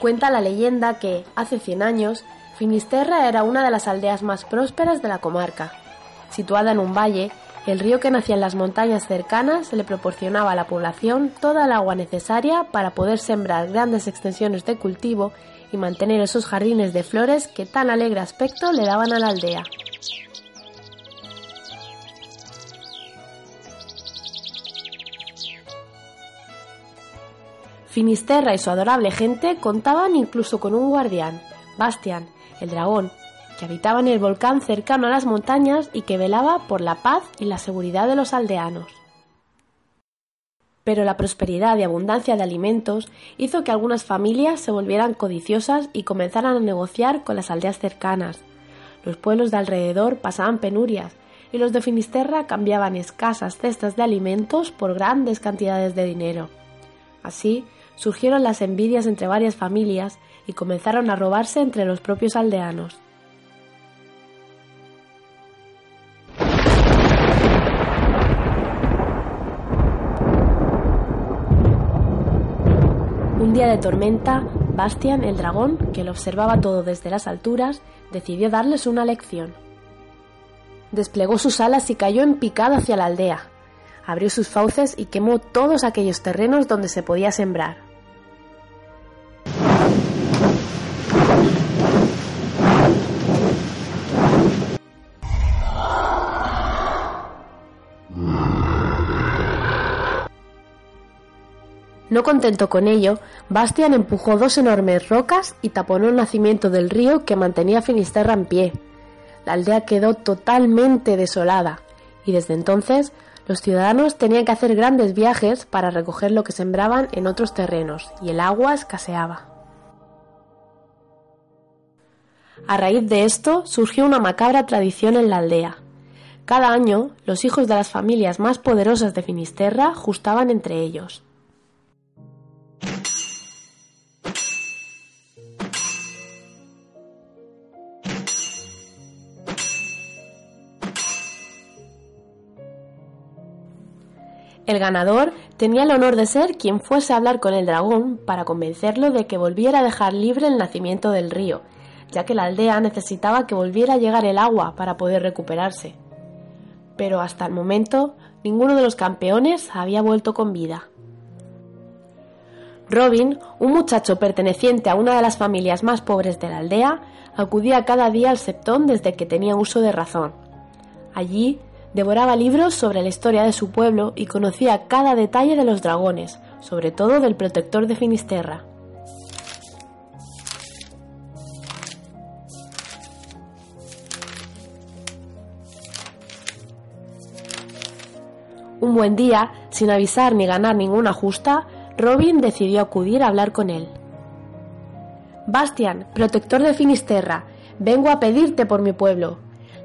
Cuenta la leyenda que, hace 100 años, Finisterra era una de las aldeas más prósperas de la comarca. Situada en un valle, el río que nacía en las montañas cercanas le proporcionaba a la población toda el agua necesaria para poder sembrar grandes extensiones de cultivo y mantener esos jardines de flores que tan alegre aspecto le daban a la aldea. Finisterra y su adorable gente contaban incluso con un guardián, Bastian, el dragón, que habitaba en el volcán cercano a las montañas y que velaba por la paz y la seguridad de los aldeanos. Pero la prosperidad y abundancia de alimentos hizo que algunas familias se volvieran codiciosas y comenzaran a negociar con las aldeas cercanas. Los pueblos de alrededor pasaban penurias y los de Finisterra cambiaban escasas cestas de alimentos por grandes cantidades de dinero. Así, surgieron las envidias entre varias familias y comenzaron a robarse entre los propios aldeanos. Un día de tormenta, Bastian, el dragón, que lo observaba todo desde las alturas, decidió darles una lección. Desplegó sus alas y cayó en picado hacia la aldea. Abrió sus fauces y quemó todos aquellos terrenos donde se podía sembrar. No contento con ello, Bastian empujó dos enormes rocas y taponó el nacimiento del río que mantenía Finisterra en pie. La aldea quedó totalmente desolada, y desde entonces los ciudadanos tenían que hacer grandes viajes para recoger lo que sembraban en otros terrenos, y el agua escaseaba. A raíz de esto surgió una macabra tradición en la aldea. Cada año, los hijos de las familias más poderosas de Finisterra justaban entre ellos. El ganador tenía el honor de ser quien fuese a hablar con el dragón para convencerlo de que volviera a dejar libre el nacimiento del río, ya que la aldea necesitaba que volviera a llegar el agua para poder recuperarse. Pero hasta el momento ninguno de los campeones había vuelto con vida. Robin, un muchacho perteneciente a una de las familias más pobres de la aldea, acudía cada día al septón desde que tenía uso de razón. Allí Devoraba libros sobre la historia de su pueblo y conocía cada detalle de los dragones, sobre todo del protector de Finisterra. Un buen día, sin avisar ni ganar ninguna justa, Robin decidió acudir a hablar con él. Bastian, protector de Finisterra, vengo a pedirte por mi pueblo.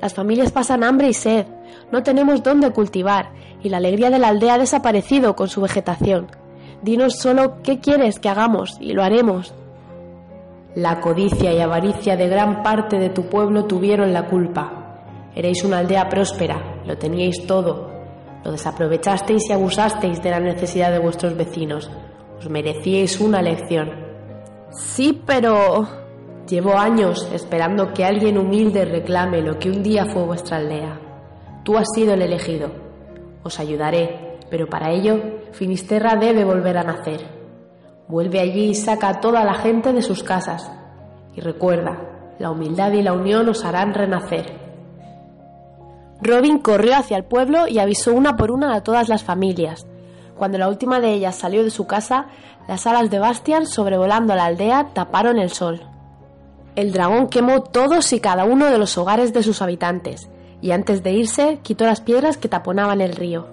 Las familias pasan hambre y sed, no tenemos dónde cultivar y la alegría de la aldea ha desaparecido con su vegetación. Dinos solo qué quieres que hagamos y lo haremos. La codicia y avaricia de gran parte de tu pueblo tuvieron la culpa. Eréis una aldea próspera, lo teníais todo. Lo desaprovechasteis y abusasteis de la necesidad de vuestros vecinos. Os merecíais una lección. Sí, pero... Llevo años esperando que alguien humilde reclame lo que un día fue vuestra aldea. Tú has sido el elegido. Os ayudaré, pero para ello Finisterra debe volver a nacer. Vuelve allí y saca a toda la gente de sus casas. Y recuerda, la humildad y la unión os harán renacer. Robin corrió hacia el pueblo y avisó una por una a todas las familias. Cuando la última de ellas salió de su casa, las alas de Bastian sobrevolando la aldea taparon el sol. El dragón quemó todos y cada uno de los hogares de sus habitantes, y antes de irse quitó las piedras que taponaban el río.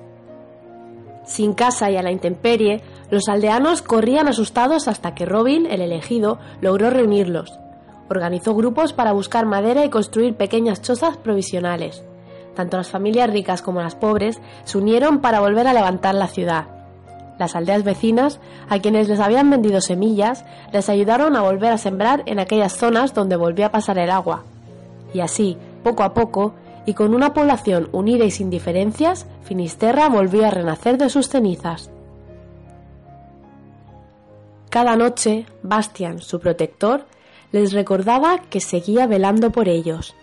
Sin casa y a la intemperie, los aldeanos corrían asustados hasta que Robin, el elegido, logró reunirlos. Organizó grupos para buscar madera y construir pequeñas chozas provisionales. Tanto las familias ricas como las pobres se unieron para volver a levantar la ciudad. Las aldeas vecinas, a quienes les habían vendido semillas, les ayudaron a volver a sembrar en aquellas zonas donde volvía a pasar el agua. Y así, poco a poco, y con una población unida y sin diferencias, Finisterra volvió a renacer de sus cenizas. Cada noche, Bastian, su protector, les recordaba que seguía velando por ellos,